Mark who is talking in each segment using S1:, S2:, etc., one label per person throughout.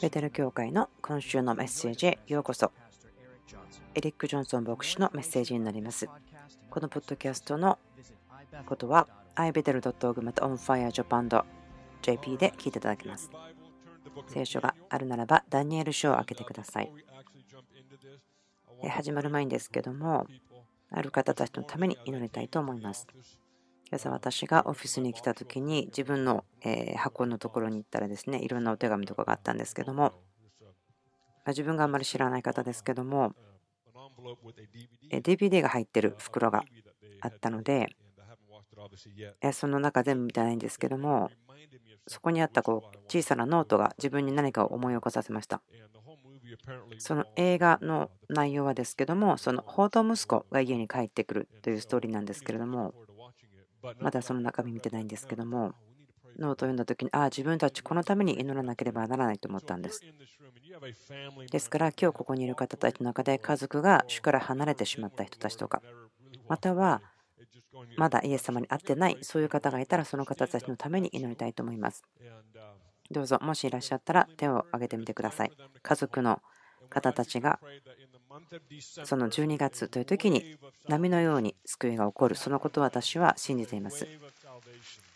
S1: ベテル教会の今週のメッセージへようこそ。エリック・ジョンソン牧師のメッセージになります。このポッドキャストのことは ibetel.org また onfirejapan.jp で聞いていただけます。聖書があるならばダニエル書を開けてください。始まる前ですけども、ある方たちのために祈りたいと思います。朝私がオフィスに来た時に自分の箱のところに行ったらですねいろんなお手紙とかがあったんですけども自分があんまり知らない方ですけども DVD が入ってる袋があったのでその中全部見てないんですけどもそこにあったこう小さなノートが自分に何かを思い起こさせました。その映画の内容はですけどもその報道息子が家に帰ってくるというストーリーなんですけれどもまだその中身見てないんですけども、ノートを読んだ時に、ああ、自分たちこのために祈らなければならないと思ったんです。ですから、今日ここにいる方たちの中で家族が主から離れてしまった人たちとか、またはまだイエス様に会ってない、そういう方がいたら、その方たちのために祈りたいと思います。どうぞ、もしいらっしゃったら手を挙げてみてください。家族の方たちがその12月という時に波のように救いが起こる。そのことを私は信じています。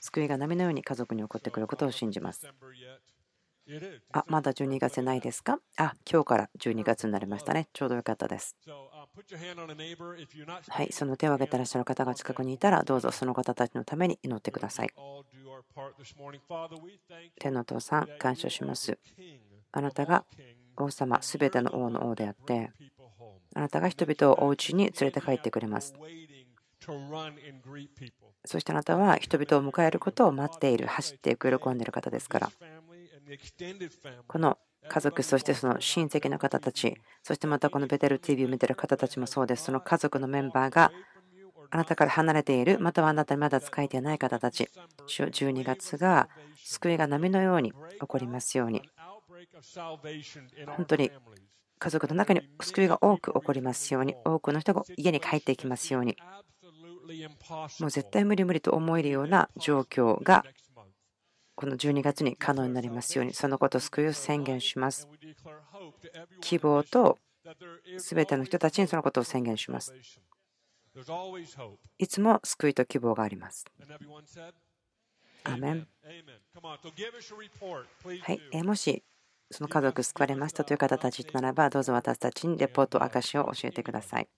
S1: 救いが波のように家族に起こってくることを信じます。あまだ12月ないですか？あ今日から12月になりましたね。ちょうどよかったです。はいその手を挙げてらっしゃる方が近くにいたらどうぞその方たちのために祈ってください。天の父さん感謝します。あなたが王様すべての王の王であってあなたが人々をお家に連れて帰ってくれます。そしてあなたは人々を迎えることを待っている、走っていく、喜んでいる方ですから。この家族、そしてその親戚の方たち、そしてまたこのベテル TV を見ている方たちもそうです。その家族のメンバーがあなたから離れている、またはあなたにまだ使えていない方たち、12月が救いが波のように起こりますように。本当に家族の中に救いが多く起こりますように、多くの人が家に帰っていきますように、もう絶対無理無理と思えるような状況がこの12月に可能になりますように、そのことを救いを宣言します。希望と全ての人たちにそのことを宣言します。いつも救いと希望があります。アメンはい、もしその家族救われましたという方たちならば、どうぞ私たちにレポート、証を教えてください。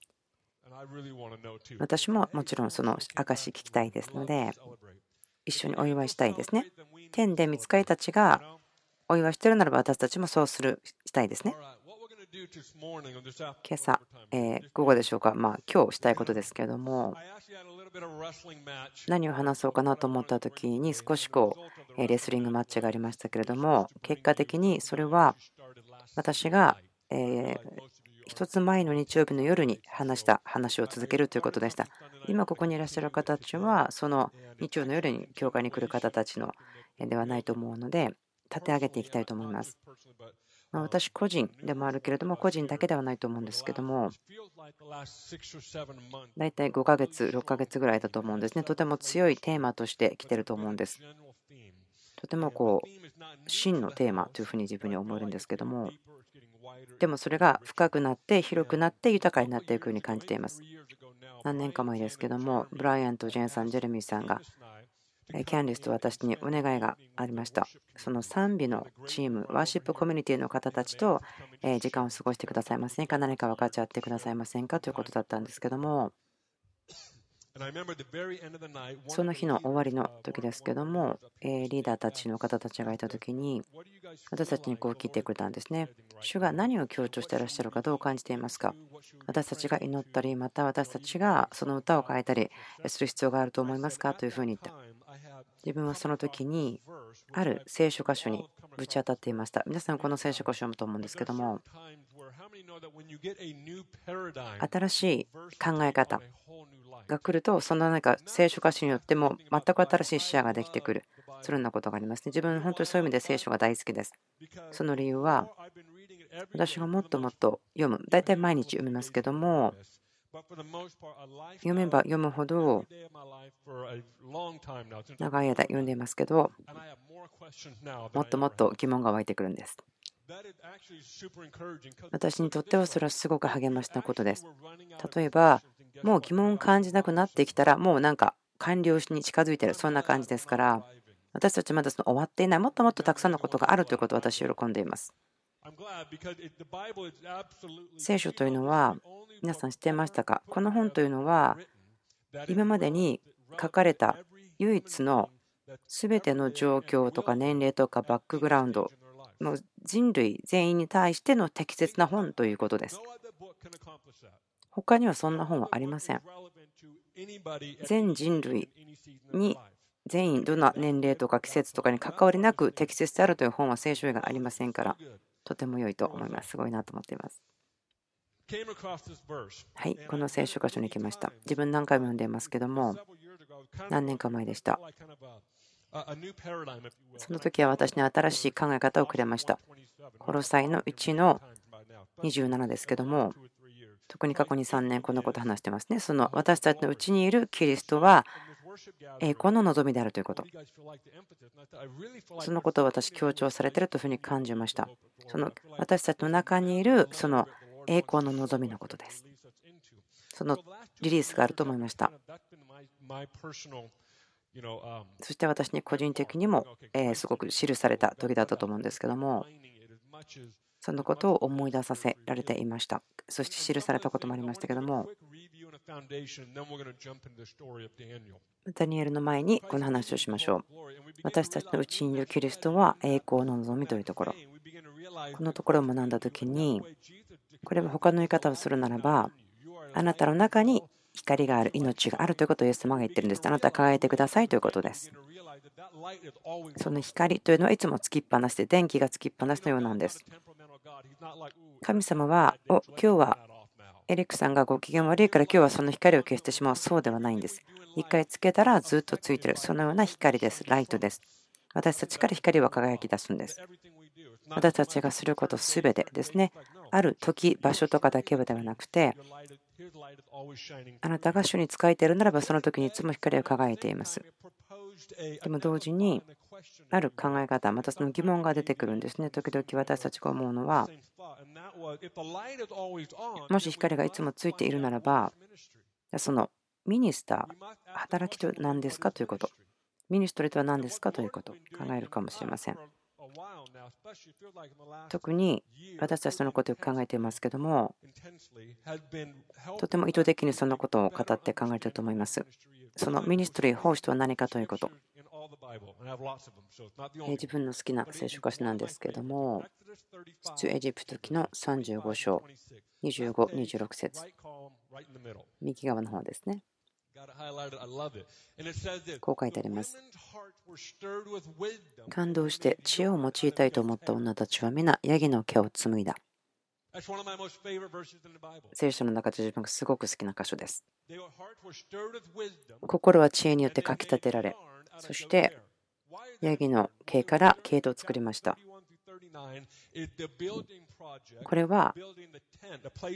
S1: 私ももちろんその証聞きたいですので、一緒にお祝いしたいですね。天で見つかりたちがお祝いしてるならば、私たちもそうするしたいですね。今朝、え午後でしょうか、まあ今日したいことですけれども、何を話そうかなと思った時に少しこうレスリングマッチがありましたけれども結果的にそれは私がえ1つ前の日曜日の夜に話した話を続けるということでした。今ここにいらっしゃる方たちはその日曜の夜に教会に来る方たちのではないと思うので立て上げていきたいと思いますま私個人でもあるけれども個人だけではないと思うんですけども大体5ヶ月6ヶ月ぐらいだと思うんですね。とても強いテーマとして来てると思うんです。とてもこう真のテーマというふうに自分に思えるんですけどもでもそれが深くなって広くなって豊かになっていくように感じています。何年か前ですけどもブライアンとジェーンさんジェレミーさんがキャンディスと私にお願いがありました。その賛美のチーム、ワーシップコミュニティの方たちと時間を過ごしてくださいませんか？何か分かち合ってくださいませんか？ということだったんですけども、その日の終わりの時ですけども、リーダーたちの方たちがいた時に、私たちにこう聞いてくれたんですね。主が何を強調していらっしゃるかどう感じていますか？私たちが祈ったり、また私たちがその歌を変えたりする必要があると思いますか？というふうに言った。自分はその時にある聖書箇所にぶち当たっていました。皆さんこの聖書箇所を読むと思うんですけども新しい考え方が来るとその何か聖書箇所によっても全く新しい視野ができてくるそのようなことがありますね。自分本当にそういう意味で聖書が大好きです。その理由は私がもっともっと読む大体毎日読みますけども読めば読むほど長い間読んでいますけどもっともっと疑問が湧いてくるんです。私にとってはそれはすごく励ましなことです。例えばもう疑問を感じなくなってきたらもうなんか完了に近づいてるそんな感じですから私たちまだその終わっていないもっともっとたくさんのことがあるということを私喜んでいます。聖書というのは皆さん知っていましたか？この本というのは今までに書かれた唯一の全ての状況とか年齢とかバックグラウンドの人類全員に対しての適切な本ということです。他にはそんな本はありません。全人類に全員どんな年齢とか季節とかに関わりなく適切であるという本は聖書以外ありませんからとても良いと思います。すごいなと思っています。はい、この聖書箇所に来ました。自分何回も読んでいますけども、何年か前でした。その時は私に新しい考え方をくれました。コロサイの1の27ですけども、特に過去に3年このこと話してますね。その私たちのうちにいるキリストは栄光の望みであるということ。そのことを私強調されているというふうに感じました。その私たちの中にいるその栄光の望みのことです。そのリリースがあると思いました。そして私に個人的にもすごく記された時だったと思うんですけどもそのことを思い出させられていましたそして記されたこともありましたけどもダニエルの前にこの話をしましょう私たちのうちにいるキリストは栄光の望みというところこのところを学んだ時にこれは他の言い方をするならばあなたの中に光がある命があるということをイエス様が言ってるんですあなたは輝いてくださいということですその光というのはいつもつきっぱなしで電気がつきっぱなしのようなんです神様はお今日はエリックさんがご機嫌悪いから今日はその光を消してしまう。そうではないんです。一回つけたらずっとついてる。そのような光です。ライトです。私たちから光は輝き出すんです。私たちがすることすべてですね。ある時場所とかだけではなくてあなたが主に仕えているならばその時にいつも光を輝いています。でも同時にある考え方またその疑問が出てくるんですね。時々私たちが思うのはもし光がいつもついているならばそのミニスター働きとは何ですかということ。ミニストリーとは何ですかということを考えるかもしれません。特に私たちそのことを考えていますけどもとても意図的にそのことを語って考えていると思いますそのミニストリー奉仕とは何かということ自分の好きな聖書箇所なんですけれども出エジプト記の35章25、26節右側の方ですねこう書いてあります。感動して知恵を用いたいと思った女たちは皆、ヤギの毛を紡いだ。聖書の中で自分がすごく好きな箇所です。心は知恵によってかき立てられ、そしてヤギの毛から毛糸を作りました。これは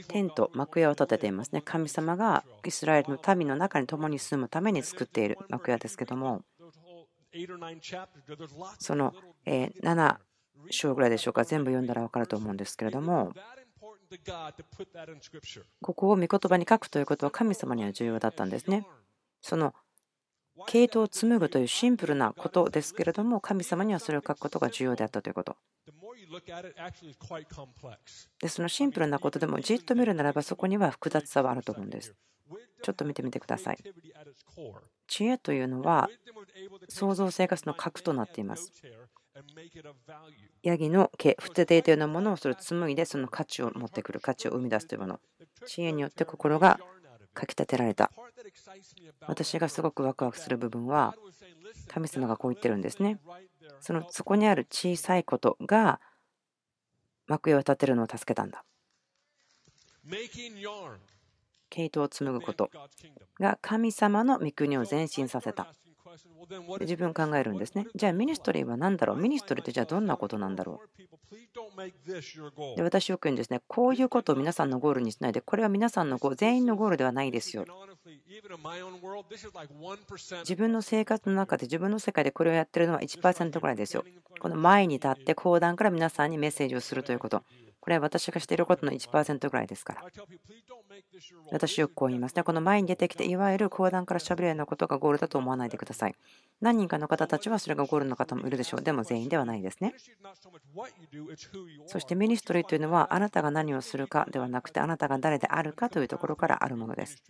S1: テント、幕屋を建てていますね。神様がイスラエルの民の中に共に住むために作っている幕屋ですけども、その7章ぐらいでしょうか、全部読んだら分かると思うんですけれども、ここを御言葉に書くということは神様には重要だったんですね。その系統を紡ぐというシンプルなことですけれども、神様にはそれを書くことが重要であったということ。でそのシンプルなことでもじっと見るならばそこには複雑さはあると思うんです。ちょっと見てみてください。知恵というのは創造生活の核となっています。ヤギの毛、不定定なものをそれを紡いでその価値を持ってくる、価値を生み出すというもの。知恵によって心がかきたてられた。私がすごくワクワクする部分は神様がこう言ってるんですね。そのそこにある小さいことが幕屋を建てるのを助けたんだ。毛糸を紡ぐことが神様の御国を前進させた。自分考えるんですね。じゃあミニストリーは何だろう？ミニストリーってじゃあどんなことなんだろう？で私よく言うんですね。こういうことを皆さんのゴールにしないで、これは皆さんのゴ全員のゴールではないですよ。自分の生活の中で自分の世界でこれをやってるのは1%ぐらいですよ。この前に立って講談から皆さんにメッセージをするということ。これは私がしていることの1%ぐらいですから。私よくこう言いますね。この前に出てきて、いわゆる講談からしゃべるようなことがゴールだと思わないでください。何人かの方たちはそれがゴールの方もいるでしょう。でも全員ではないですね。そしてミニストリーというのは、あなたが何をするかではなくて、あなたが誰であるかというところからあるものです。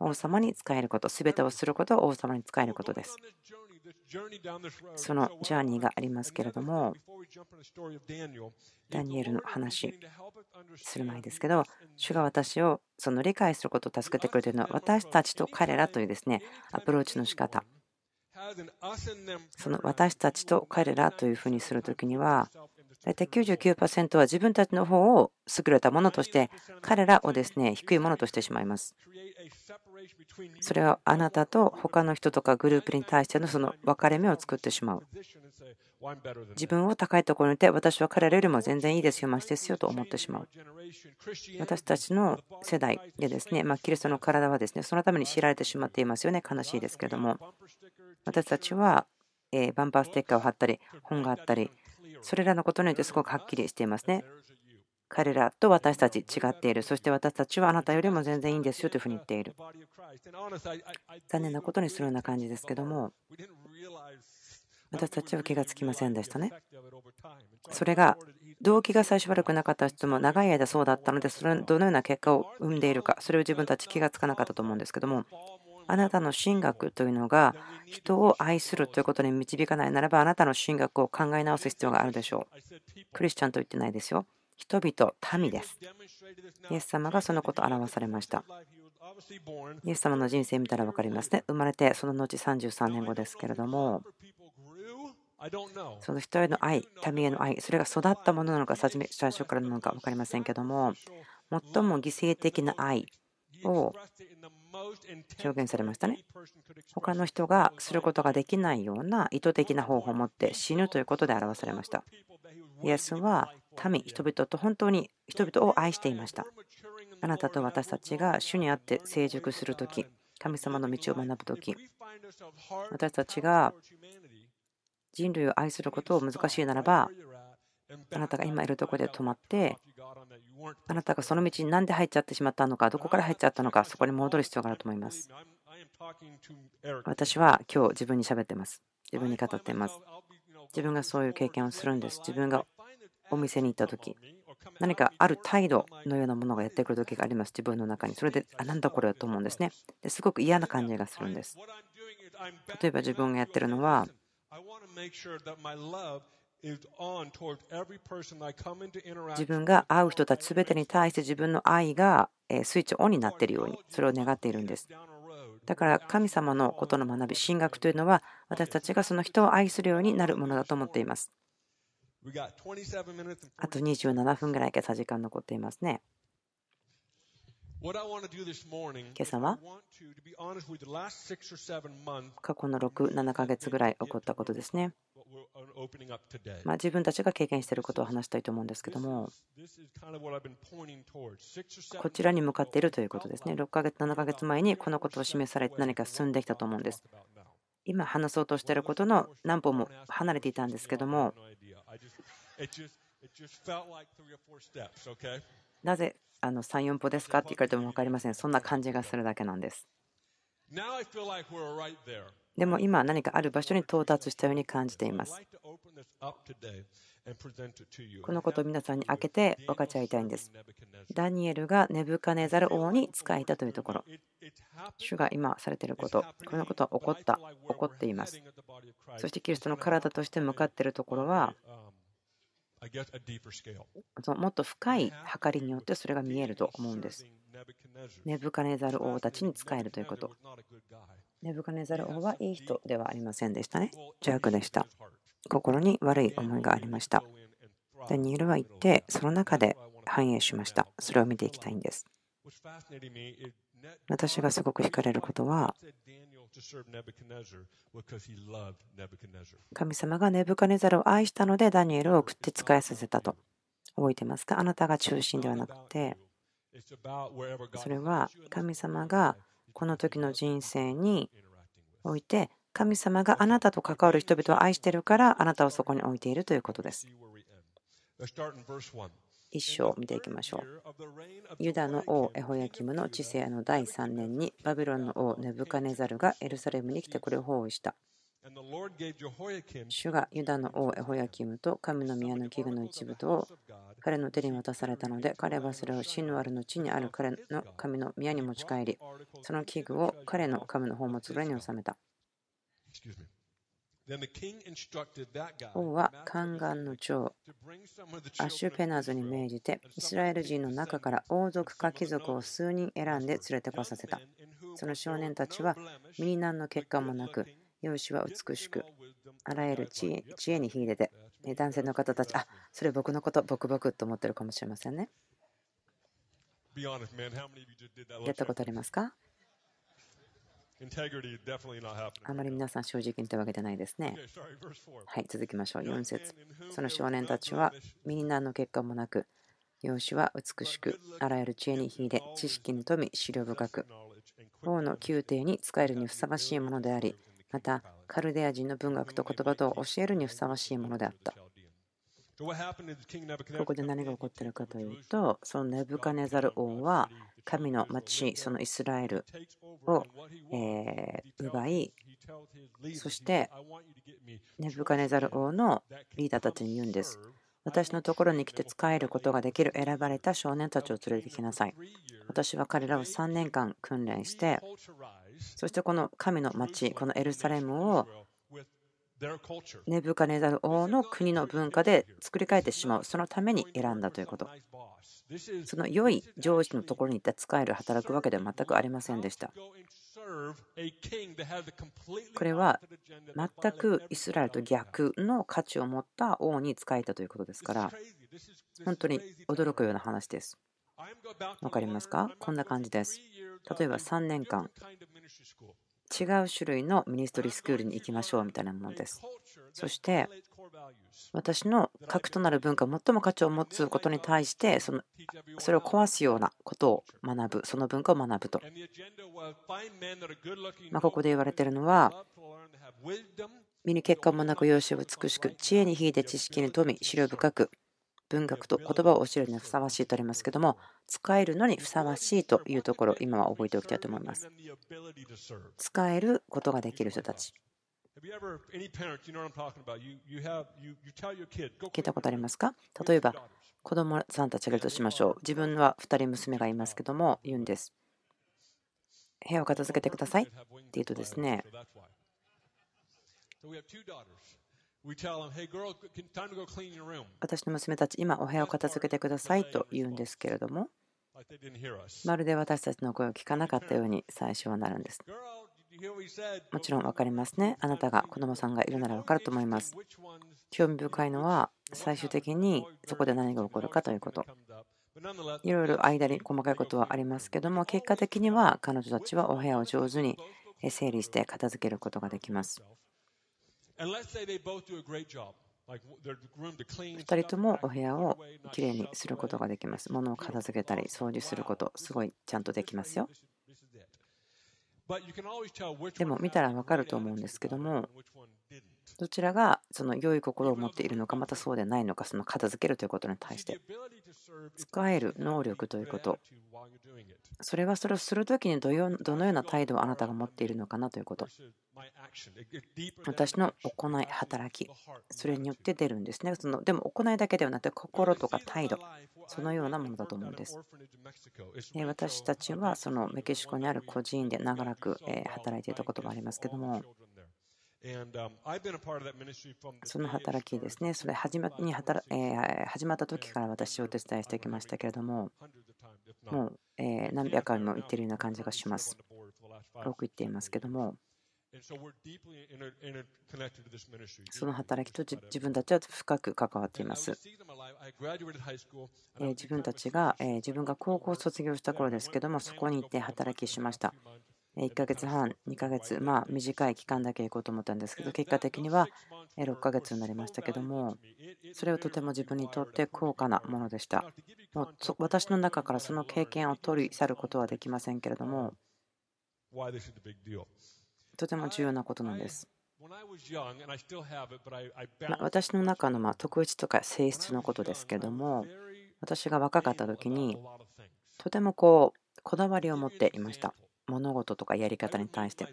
S1: 王様に使えること、すべてをすることは王様に使えることです。そのジャーニーがありますけれども、ダニエルの話する前ですけど、主が私をその理解することを助けてくれているのは、私たちと彼らというですねアプローチの仕方。その私たちと彼らというふうにするときには、大体99%は自分たちの方を優れたものとして、彼らをですね低いものとしてしまいます。それはあなたと他の人とかグループに対してのその分かれ目を作ってしまう。自分を高いところにいて、私は彼らよりも全然いいですよ、ましですよと思ってしまう。私たちの世代でですね、まあ、キリストの体はですね、そのために知られてしまっていますよね、悲しいですけれども。私たちはバンパーステッカーを貼ったり、本があったり、それらのことによってすごくはっきりしていますね。彼らと私たち違っている。そして私たちはあなたよりも全然いいんですよというふうに言っている。残念なことにするような感じですけども、私たちは気がつきませんでしたね。それが動機が最初悪くなかった人も長い間そうだったので、それどのような結果を生んでいるか、それを自分たち気がつかなかったと思うんですけども、あなたの神学というのが人を愛するということに導かないならば、あなたの神学を考え直す必要があるでしょう。クリスチャンと言ってないですよ。人々、民です。イエス様がそのことを表されました。イエス様の人生見たら分かりますね。生まれてその後33年後ですけれども、その人への愛、民への愛、それが育ったものなのか、最初からなのか分かりませんけども、最も犠牲的な愛を表現されましたね。他の人がすることができないような意図的な方法を持って死ぬということで表されました。イエスは民、人々と本当に人々を愛していました。あなたと私たちが主にあって成熟するとき、神様の道を学ぶとき、私たちが人類を愛することを難しいならば、あなたが今いるところで止まって、あなたがその道に何で入っちゃってしまったのか、どこから入っちゃったのか、そこに戻る必要があると思います。私は今日自分に喋ってます。自分に語っています。自分がそういう経験をするんです。自分がお店に行った時何かある態度のようなものがやってくる時があります自分の中にそれであなんだこれだと思うんですねですごく嫌な感じがするんです例えば自分がやってるのは自分が会う人たち全てに対して自分の愛がスイッチオンになっているようにそれを願っているんですだから神様のことの学び神学というのは私たちがその人を愛するようになるものだと思っていますあと27分ぐらい今朝時間残っていますね。今朝は過去の6、7ヶ月ぐらい起こったことですね。まあ、自分たちが経験していることを話したいと思うんですけども、こちらに向かっているということですね。6ヶ月、7ヶ月前にこのことを示されて何か進んできたと思うんです。今話そうとしていることの何歩も離れていたんですけども、なぜあの3、4歩ですか？って言われても分かりません。そんな感じがするだけなんです。でも今何かある場所に到達したように感じています。このことを皆さんに開けて分かち合いたいんです。ダニエルがネブカネザル王に仕えたというところ。主が今されていること、このことは起こった、起こっています。そしてキリストの体として向かっているところは、もっと深い計りによってそれが見えると思うんです。ネブカネザル王たちに仕えるということ。ネブカネザル王はいい人ではありませんでしたね。邪悪でした。心に悪い思いがありました。ダニエルは言って、その中で繁栄しました。それを見ていきたいんです。私がすごく惹かれることは、神様がネブカネザルを愛したのでダニエルを送って使いさせたと。覚えてますか？あなたが中心ではなくて。それは神様がこの時の人生において神様があなたと関わる人々を愛しているからあなたをそこに置いているということです。一章見ていきましょう。ユダの王エホヤキムの治世の第3年にバビロンの王ネブカネザルがエルサレムに来てこれを包囲した。主がユダの王エホヤキムと神の宮の器具の一部とを彼の手に渡されたので彼はそれをシヌアルの地にある彼の神の宮に持ち帰りその器具を彼の神の宝物裏に収めた。王は宦官の長アシュペナズに命じてイスラエル人の中から王族か貴族を数人選んで連れてこさせた。その少年たちは身に何の結果もなく容姿は美しくあらゆる知恵知恵に秀でて男性の方たちあそれ僕のこと僕僕と思ってるかもしれませんね。やったことありますか？あまり皆さん正直に言ったわけじゃないですね。はい、続きましょう。4節その少年たちは身に何の結果もなく、容姿は美しく、あらゆる知恵に秀で、知識に富み、資料深く、王の宮廷に仕えるにふさわしいものであり、また、カルデア人の文学と言葉と教えるにふさわしいものであった。ここで何が起こっているかというと、そのネブカネザル王は神の町、そのイスラエルをえ奪い、そしてネブカネザル王のリーダーたちに言うんです。私のところに来て使えることができる選ばれた少年たちを連れてきなさい。私は彼らを3年間訓練して、そしてこの神の町、このエルサレムをネブカネザル王の国の文化で作り変えてしまう、そのために選んだということ。その良い上司のところに行って使える、働くわけでは全くありませんでした。これは全くイスラエルと逆の価値を持った王に仕えたということですから、本当に驚くような話です。わかりますか？こんな感じです。例えば3年間違う種類のミニストリースクールに行きましょうみたいなものです。そして私の核となる文化最も価値を持つことに対してそのそれを壊すようなことを学ぶその文化を学ぶと、まここで言われているのは身に結果もなく容姿を美しく知恵に秀で知識に富み資料深く文学と言葉を教えるにふさわしいとありますけども使えるのにふさわしいというところ今は覚えておきたいと思います。使えることができる人たち聞いたことありますか？例えば子供さんたちがいるとしましょう。自分は2人娘がいますけども言うんです。部屋を片付けてください。って言うとですね私の娘たち、今お部屋を片付けてくださいと言うんですけれども、まるで私たちの声を聞かなかったように最初はなるんです。もちろん分かりますね。あなたが子供さんがいるなら分かると思います。興味深いのは最終的にそこで何が起こるかということ。いろいろ間に細かいことはありますけども結果的には彼女たちはお部屋を上手に整理して片付けることができます。2人ともお部屋をきれいにすることができます。物を片付けたり掃除すること、すごいちゃんとできますよ。でも見たら分かると思うんですけども、どちらがその良い心を持っているのか、またそうでないのか、その片付けるということに対して、使える能力ということ、それはそれをするときにどのような態度をあなたが持っているのかなということ。私の行い、働き、それによって出るんですね。そのでも行いだけではなくて、心とか態度、そのようなものだと思うんです。私たちはそのメキシコにある個人で長らく働いていたこともありますけども、その働きですね、それ始まに働、え始まった時から私お手伝いしてきましたけれども、もう、え何百回も言っているような感じがします。多く言っていますけども、その働きと自分たちは深く関わっています。自分たちが自分が高校を卒業した頃ですけどもそこに行って働きしました。1ヶ月半、2ヶ月、まあ短い期間だけ行こうと思ったんですけど、結果的には6ヶ月になりましたけども、それはとても自分にとって高価なものでした。もう私の中からその経験を取り去ることはできませんけれども、とても重要なことなんです。ま私の中のま特質とか性質のことですけども、私が若かった時に、とてもこうこだわりを持っていました。物事とかやり方に対して。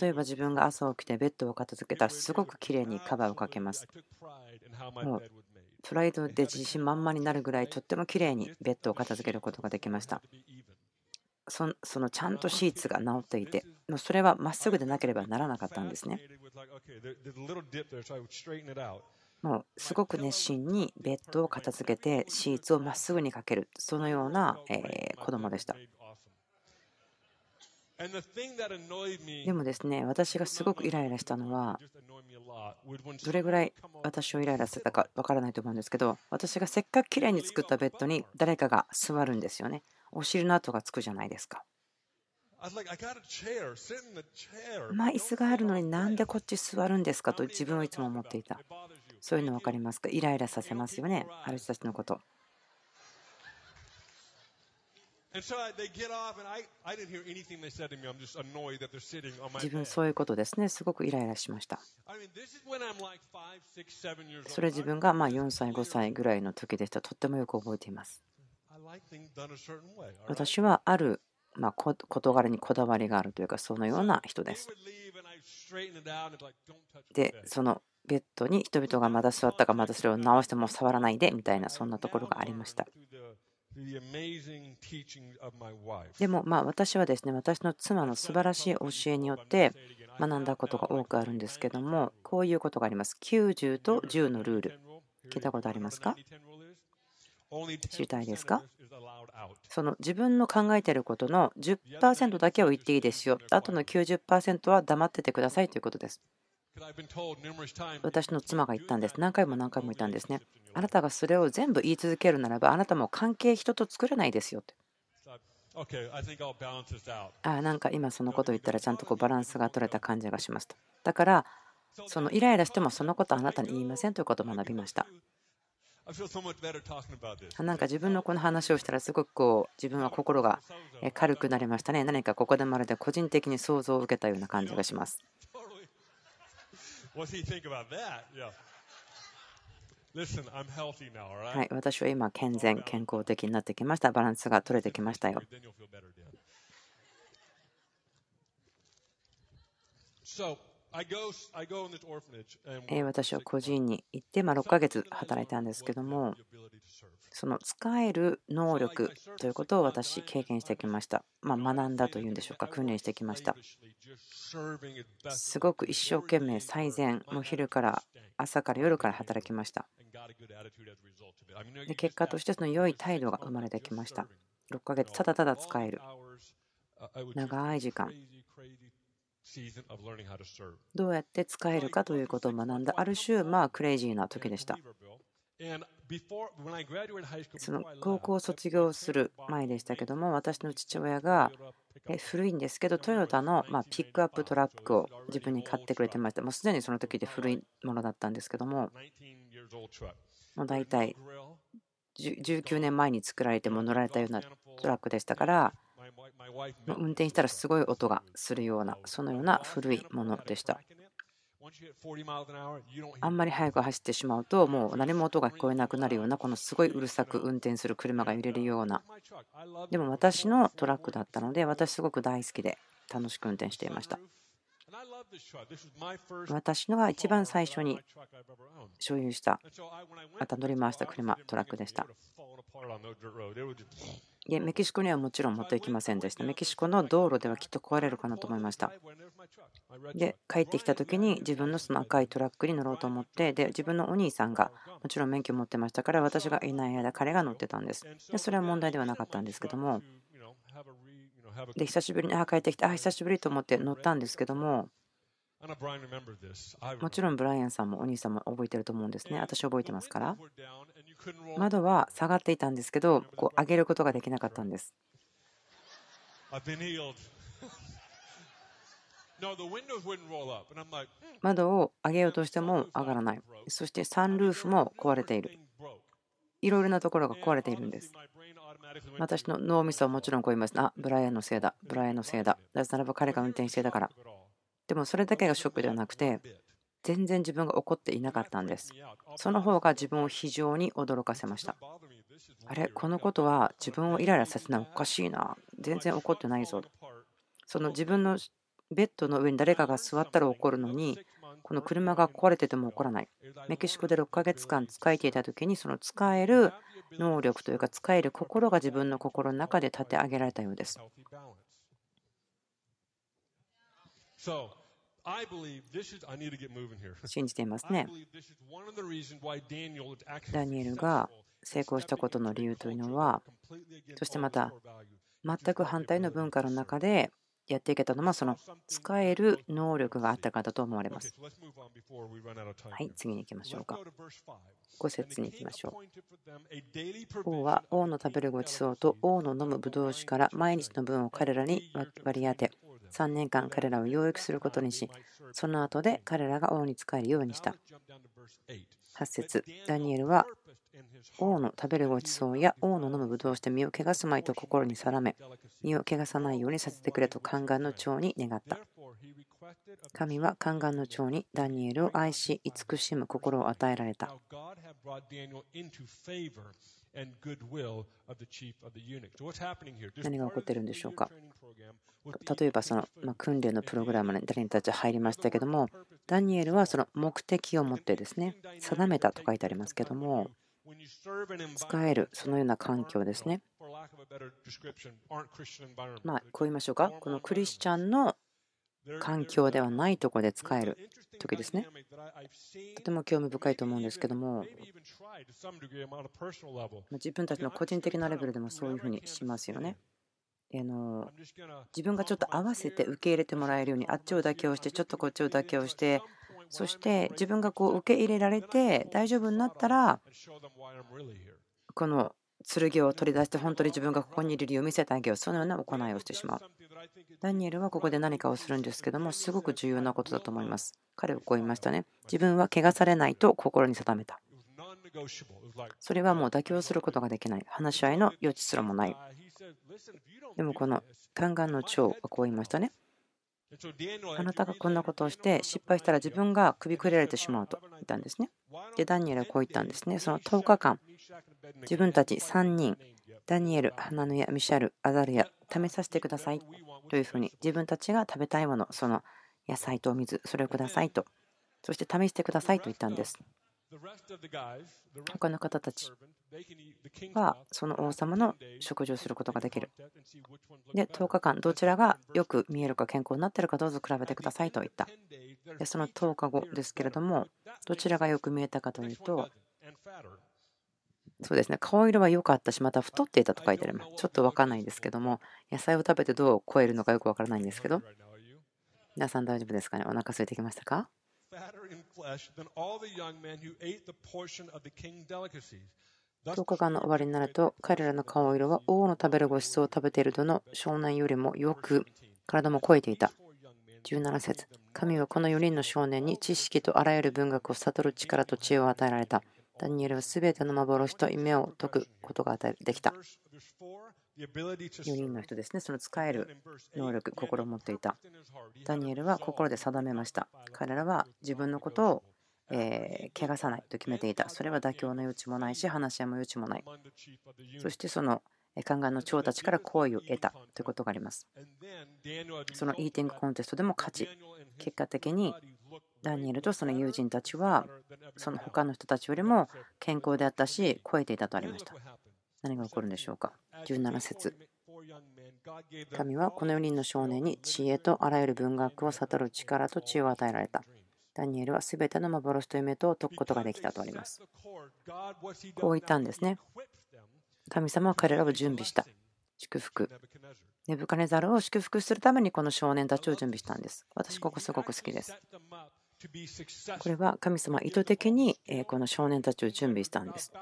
S1: 例えば自分が朝起きてベッドを片付けたらすごくきれいにカバーをかけます。もうプライドで自信満々になるぐらいとってもきれいにベッドを片付けることができました。そのちゃんとシーツが治っていて、もうそれはまっすぐでなければならなかったんですね。もうすごく熱心にベッドを片付けてシーツをまっすぐにかける、そのような子供でした。でもですね、私がすごくイライラしたのは、どれぐらい私をイライラさせたかわからないと思うんですけど、私がせっかくきれいに作ったベッドに誰かが座るんですよね。お尻の跡がつくじゃないですか。まあ、椅子があるのになんでこっち座るんですかと自分はいつも思っていた。そういうの分かりますか？イライラさせますよね、ある人たちのこと。自分そういうことですね。すごくイライラしました。それ自分がま4歳、5歳ぐらいの時でした。とってもよく覚えています。私はあるまあ事柄にこだわりがあるというか、そのような人です。で、そのベッドに人々がまだ座ったか、まだそれを直しても触らないでみたいな、そんなところがありました。でもまあ私はですね私の妻の素晴らしい教えによって学んだことが多くあるんですけどもこういうことがあります。90と10のルール。聞いたことありますか？知りたいですか？その自分の考えていることの10%だけを言っていいですよ。あとの90%は黙っててくださいということです。私の妻が言ったんです。何回も何回も言ったんですね。あなたがそれを全部言い続けるならば、あなたも関係人と作れないですよって。あなんか今そのことを言ったらちゃんとこうバランスが取れた感じがしますと。だから、そのイライラしてもそのことあなたに言いませんということを学びました。なんか自分のこの話をしたらすごくこう自分は心が軽くなりましたね。何かここでまるで個人的に想像を受けたような感じがします。はい、私は今、健全、健康的になってきました。バランスが取れてきましたよ。私は個人に行って、ま6ヶ月働いたんですけども、その使える能力ということを私、経験してきました。まあ、学んだというんでしょうか、訓練してきました。すごく一生懸命、最善、もう昼から朝から夜から働きました。で結果としてその良い態度が生まれてきました。6ヶ月、ただただ使える。長い時間。どうやって使えるかということを学んだ、ある種、まあ、クレイジーな時でした。その高校を卒業する前でしたけども私の父親が古いんですけどトヨタのまピックアップトラックを自分に買ってくれてました。もうすでにその時で古いものだったんですけどももう大体19年前に作られても乗られたようなトラックでしたから運転したらすごい音がするようなそのような古いものでした。あんまり速く走ってしまうともう何も音が聞こえなくなるようなこのすごいうるさく運転する車が揺れるような。でも私のトラックだったので私すごく大好きで楽しく運転していました私のが一番最初に所有したまた乗り回した車トラックでしたでメキシコにはもちろん持っていきませんでした。メキシコの道路ではきっと壊れるかなと思いました。で、帰ってきた時に自分のその赤いトラックに乗ろうと思って、で、自分のお兄さんがもちろん免許を持ってましたから、私がいない間、彼が乗ってたんです。で、それは問題ではなかったんですけども、で、久しぶりに、あ、帰ってきて、あ、久しぶりと思って乗ったんですけども、もちろんブライアンさんもお兄さんも覚えてると思うんですね。私覚えてますから。窓は下がっていたんですけど、こう上げることができなかったんです。窓を上げようとしても上がらない。そしてサンルーフも壊れている。いろいろなところが壊れているんです。私の脳みそはもちろんこう言います。あ、ブライアンのせいだ。ブライアンのせいだ。なぜならば彼が運転していたから。でもそれだけがショックではなくて、全然自分が怒っていなかったんです。その方が自分を非常に驚かせました。あれ、このことは自分をイライラさせないおかしいな。全然怒ってないぞ。その自分のベッドの上に誰かが座ったら怒るのに、この車が壊れてても怒らない。メキシコで6ヶ月間使えていた時に、その使える能力というか、使える心が自分の心の中で立て上げられたようです。信じていますね。ダニエルが成功したことの理由というのは、そしてまた全く反対の文化の中でやっていけたのはその使える能力があったからだと思われます。はい、次に行きましょうか。5節に行きましょう。王は王の食べるごちそうと王の飲むブドウ酒から毎日の分を彼らに割り当て、3年間彼らを養育することにし、その後で彼らが王に仕えるようにした。8節ダニエルは王の食べるごちそうや王の飲むぶどうして身を汚すまいと心に定め、身を汚さないようにさせてくれと宦官の長に願った。神は宦官の長にダニエルを愛し、慈しむ心を与えられた。何が起こっているんでしょうか？例えばその、ま訓練のプログラムに誰たち入りましたけどもダニエルはその目的を持ってですね定めたと書いてありますけども使えるそのような環境ですね。まあこう言いましょうか。このクリスチャンの環境ではないところで使える時ですね。とても興味深いと思うんですけども、自分たちの個人的なレベルでもそういうふうにしますよね。あの自分がちょっと合わせて受け入れてもらえるようにあっちを妥協してちょっとこっちを妥協してそして自分がこう受け入れられて大丈夫になったらこの剣を取り出して本当に自分がここにいる理由を見せてあげよう。そのような行いをしてしまう。ダニエルはここで何かをするんですけどもすごく重要なことだと思います。彼はこう言いましたね。自分は汚されないと心に定めた。それはもう妥協することができない。話し合いの余地すらもない。でもこの宦官の長はこう言いましたね。あなたがこんなことをして失敗したら自分が首くれられてしまうと言ったんですね。で、ダニエルはこう言ったんですね。その10日間、自分たち3人、ダニエル、ハナヌヤ、ミシャル、アザルヤ、試させてくださいというふうに自分たちが食べたいもの、その野菜とお水、それをくださいと、そして試してくださいと言ったんです。他の方たちはその王様の食事をすることができる。で、10日間、どちらがよく見えるか健康になっているかどうぞ比べてくださいと言った。で、その10日後ですけれども、どちらがよく見えたかというと、そうですね、顔色は良かったし、また太っていたと書いてあります。ちょっと分かんないんですけども、野菜を食べてどう超えるのかよく分からないんですけど、皆さん大丈夫ですかね？お腹空いてきましたか？10日間の終わりになると彼らの顔色は王の食べるごちそうを食べているどの少年よりもよく体も超えていた。17節神はこの4人の少年に知識とあらゆる文学を悟る力と知恵を与えられた。ダニエルはすべての幻と夢を解くことができた。4人の人ですね、その使える能力、心を持っていた。ダニエルは心で定めました。彼らは自分のことをえー、汚さないと決めていた。それは妥協の余地もないし、話し合いも余地もない。そしてその宦官の長たちから好意を得たということがあります。そのイーティングコンテストでも勝ち、結果的にダニエルとその友人たちは、その他の人たちよりも健康であったし、超えていたとありました。何が起こるんでしょうか？17節神はこの4人の少年に知恵とあらゆる文学を悟る力と知恵を与えられた。ダニエルはすべての幻と夢と解くことができたとあります。こう言ったんですね。神様は彼らを準備した。祝福。ネブカネザルを祝福するためにこの少年たちを準備したんです。私、ここすごく好きです。これは神様意図的にこの少年たちを準備したんです。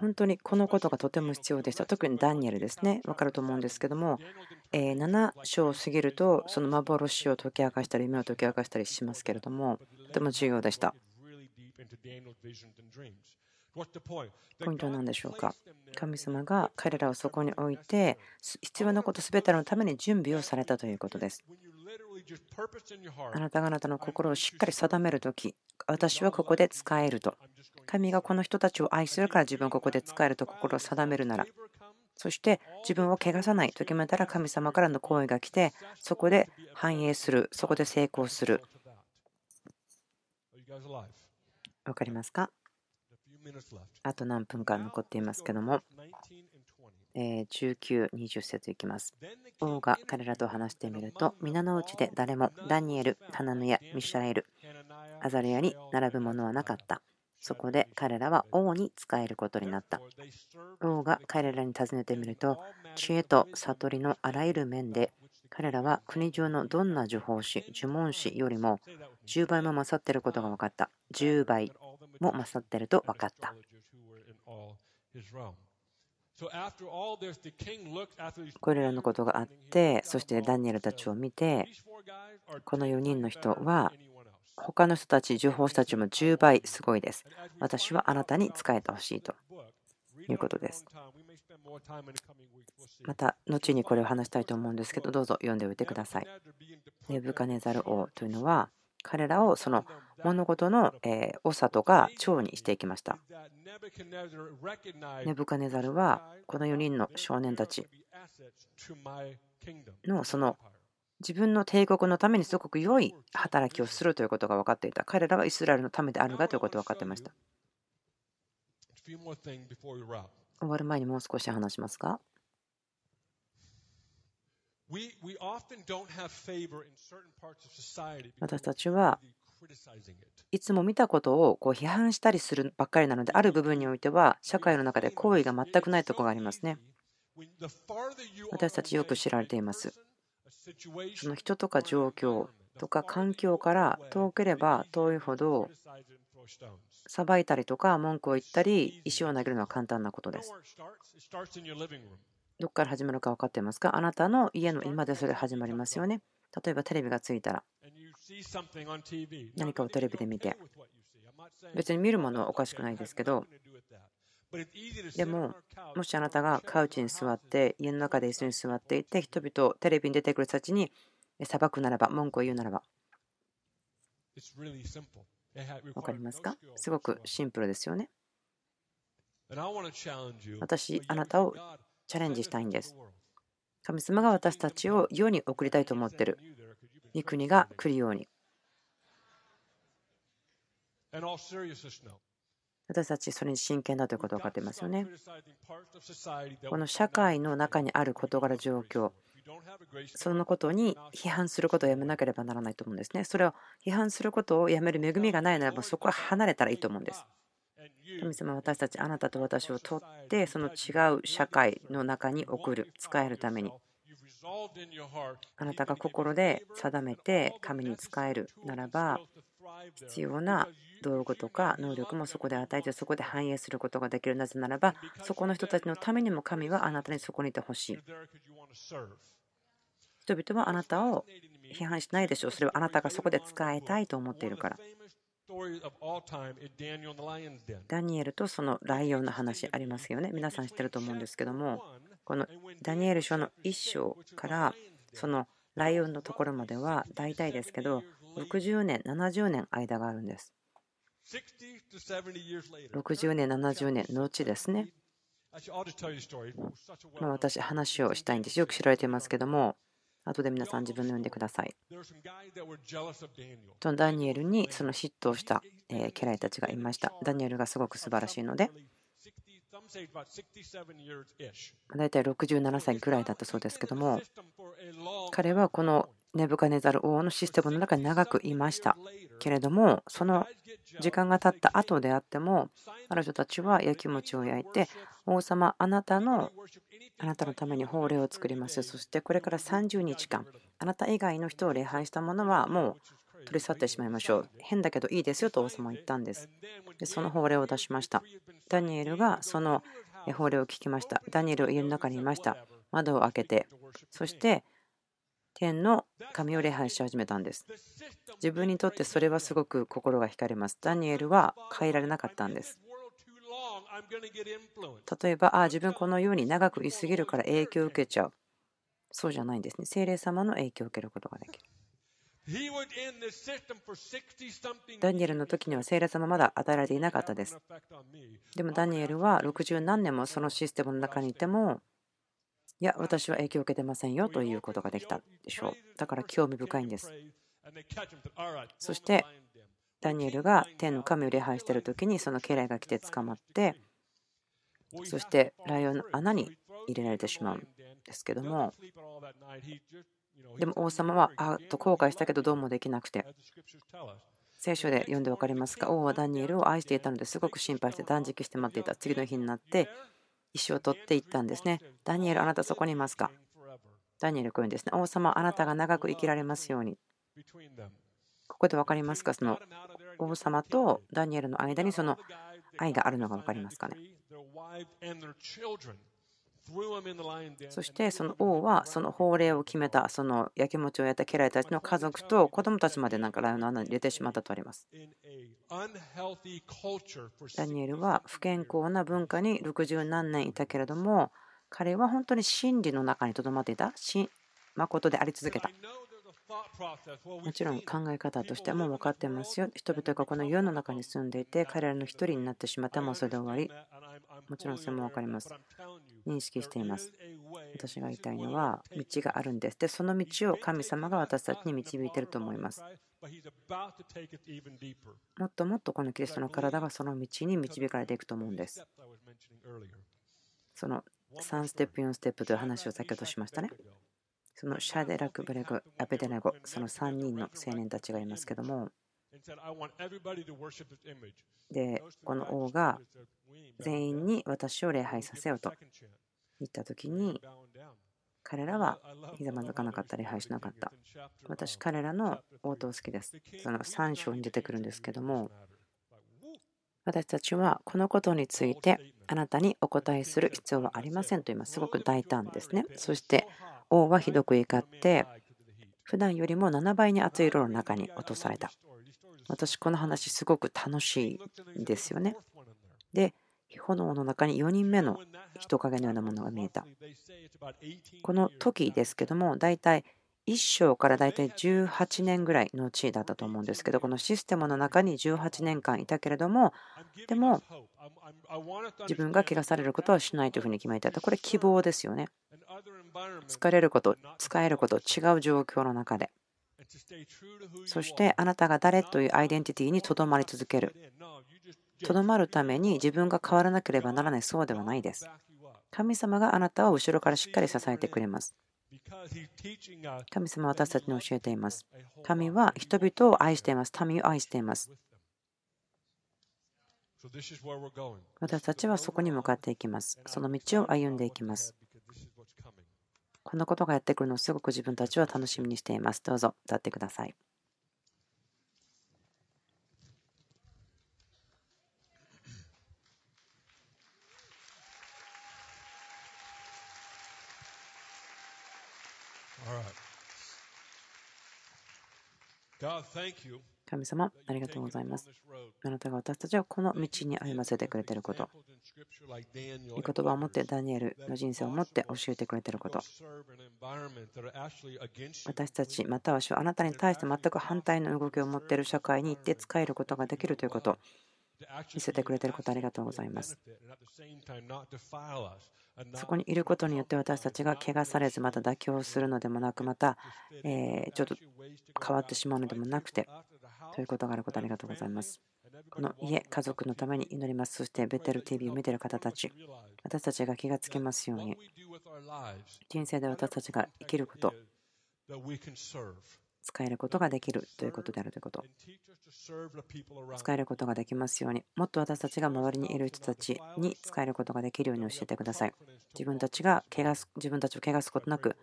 S1: 本当にこのことがとても必要でした。特にダニエルですね。分かると思うんですけども、7章を過ぎると、その幻を解き明かしたり、夢を解き明かしたりしますけれども、とても重要でした。ポイントは何でしょうか？神様が彼らをそこに置いて必要なこと全てのために準備をされたということです。あなたがあなたの心をしっかり定めるとき、私はここで使えると。神がこの人たちを愛するから自分はここで使えると心を定めるなら、そして自分を汚さないと決めたら神様からの行為が来て、そこで繁栄する、そこで成功する。分かりますか？あと何分間残っていますけども、19、20節いきます。王が彼らと話してみると、皆のうちで誰もダニエル、ハナヌヤ、ミシャエル、アザレヤに並ぶものはなかった。そこで彼らは王に仕えることになった。王が彼らに尋ねてみると、知恵と悟りのあらゆる面で、彼らは国中のどんな呪法師、呪文師よりも10倍も勝っていることが分かった。10倍も勝っていると分かった。これらのことがあって、そしてダニエルたちを見て、この4人の人は、他の人たち、情報師たちも10倍すごいです。私はあなたに仕えてほしいということです。また、後にこれを話したいと思うんですけど、どうぞ読んでおいてください。ネブカネザル王というのは、彼らをその物事の長とか長にしていきました。ネブカネザルはこの4人の少年たちのその自分の帝国のためにすごく良い働きをするということが分かっていた。彼らはイスラエルのためであるがということが分かっていました。終わる前にもう少し話しますか？私たちはいつも見たことをこう批判したりするばっかりなので、ある部分においては社会の中で行為が全くないところがありますね。私たちよく知られています。その人とか状況とか環境から遠ければ遠いほど裁いたりとか文句を言ったり石を投げるのは簡単なことです。どこから始まるか分かっていますか？あなたの家の今でそれ始まりますよね。例えばテレビがついたら。何かをテレビで見て。別に見るものはおかしくないですけど。でももしあなたがカウチに座って家の中で椅子に座っていて人々テレビに出てくる人たちに裁くならば文句を言うならば。分かりますか？すごくシンプルですよね。私あなたをチャレンジしたいんです。神様が私たちを世に送りたいと思っている。御国が来るように。私たちそれに真剣だということが分かっていますよね。この社会の中にある事柄状況、そのことに批判することをやめなければならないと思うんですね。それを批判することをやめる恵みがないならばそこは離れたらいいと思うんです。神様は私たちあなたと私を取ってその違う社会の中に送る使えるために。あなたが心で定めて神に仕えるならば必要な道具とか能力もそこで与えてそこで反映することができるなぜならばそこの人たちのためにも神はあなたにそこにいてほしい。人々はあなたを批判しないでしょう。それはあなたがそこで使いたいと思っているからダニエルとそのライオンの話ありますよね。皆さん知ってると思うんですけども、このダニエル書の1章からそのライオンのところまでは大体ですけど、60年、70年間があるんです。60年、70年のうちですね。ま私、話をしたいんです。よく知られていますけども、後で皆さん自分の読んでください。とダニエルにその嫉妬した家来たちがいました。ダニエルがすごく素晴らしいので、大体67歳ぐらいだったそうですけども、彼はこのネブカネザル王のシステムの中に長くいましたけれども、その時間が経った後であっても、彼女たちは焼き餅を焼いて、王様、あなたのあなたのために法令を作ります。そしてこれから30日間、あなた以外の人を礼拝したものはもう取り去ってしまいましょう。変だけどいいですよと王様は言ったんです。でその法令を出しました。ダニエルがその法令を聞きました。ダニエルは家の中にいました。窓を開けて、そして天の神を礼拝し始めたんです。自分にとってそれはすごく心が惹かれます。ダニエルは変えられなかったんです。例えば、ああ、自分このように長くいすぎるから影響を受けちゃう。そうじゃないんですね。精霊様の影響を受けることができる。ダニエルの時には聖霊様まだ与えられていなかったです。でもダニエルは60何年もそのシステムの中にいても、いや、私は影響を受けてませんよということができたでしょう。だから興味深いんです。そして、ダニエルが天の神を礼拝している時にその家来が来て捕まってそしてライオンの穴に入れられてしまうんですけどもでも王様はあと後悔したけどどうもできなくて聖書で読んで分かりますか？王はダニエルを愛していたのですごく心配して断食して待っていた次の日になって石を取っていったんですね。ダニエルあなたそこにいますか？ダニエルこういうんですね。王様あなたが長く生きられますように。ここで分かりますか？その王様とダニエルの間にその愛があるのが分かりますかね？そしてその王はその法令を決めたそのやきもちをやった家来たちの家族と子供たちまでなんかライオンの穴に入れてしまったとあります。ダニエルは不健康な文化に60何年いたけれども彼は本当に真理の中にとどまっていた誠であり続けた。もちろん考え方としても分かってますよ。人々がこの世の中に住んでいて、彼らの一人になってしまったらもうそれで終わり。もちろんそれも分かります。認識しています。私が言いたいのは、道があるんです。で、その道を神様が私たちに導いていると思います。もっともっとこのキリストの体がその道に導かれていくと思うんです。その3ステップ、4ステップという話を先ほどしましたね。そのシャデラク・ブレグ、アベデナゴ、その3人の青年たちがいますけども、で、この王が全員に私を礼拝させようと言った時に、彼らはひざまずかなかった礼拝しなかった。私、彼らの応答好きです。その3章に出てくるんですけども、私たちはこのことについてあなたにお答えする必要はありませんと言います。すごく大胆ですね。そして王はひどく怒って普段よりも7倍に熱い炉の中に落とされた。私この話すごく楽しいんですよね。で炎の中に4人目の人影のようなものが見えた。この時ですけども大体1章から大体18年ぐらいの地位だったと思うんですけどこのシステムの中に18年間いたけれどもでも自分が怪我されることはしないというふうに決めていたこれ希望ですよね疲れること、使えること、違う状況の中で。そしてあなたが誰というアイデンティティにとどまり続ける。とどまるために自分が変わらなければならないそうではないです。神様があなたを後ろからしっかり支えてくれます。神様は私たちに教えています。神は人々を愛しています。民を愛しています。私たちはそこに向かっていきます。その道を歩んでいきます。こんなことがやってくるのをすごく自分たちは楽しみにしています。どうぞ歌ってください。God, thank you. 神様、ありがとうございます。あなたが私たちをこの道に歩ませてくれていること、御言葉を持ってダニエルの人生を持って教えてくれていること、私たち、またはあなたに対して全く反対の動きを持っている社会に行って使えることができるということ、見せてくれていることありがとうございます。そこにいることによって私たちが怪我されずまた妥協するのでもなくまたえちょっと変わってしまうのでもなくてということがあることありがとうございます。この家、家族のために祈ります。そしてベテル TV を見ている方たち、私たちが気がつきますように、人生で私たちが生きること、使えることができるということであるということ。使えることができますように、もっと私たちが周りにいる人たちに使えることができるように教えてください。自分たちが怪我す自分たちを怪我すことなく、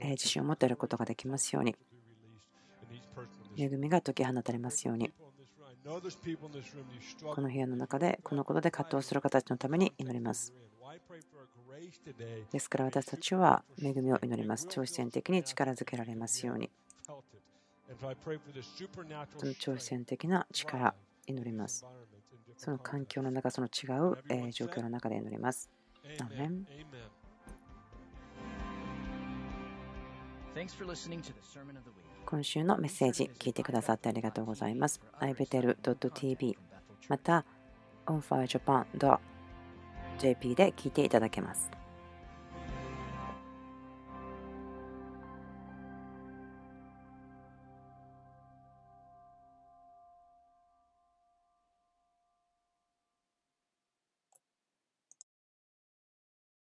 S1: 自信を持っていることができますように。恵みが解き放たれますようにこの部屋の中でこのことで葛藤する方たちのために祈りますですから私たちは恵みを祈ります超自然的に力づけられますようにその超自然的な力祈ります。その環境の中その違う状況の中で祈ります。アメン今週のメッセージ聞いてくださってありがとうございます。ibetel.tv また onfirejapan.jp で聞いていただけます。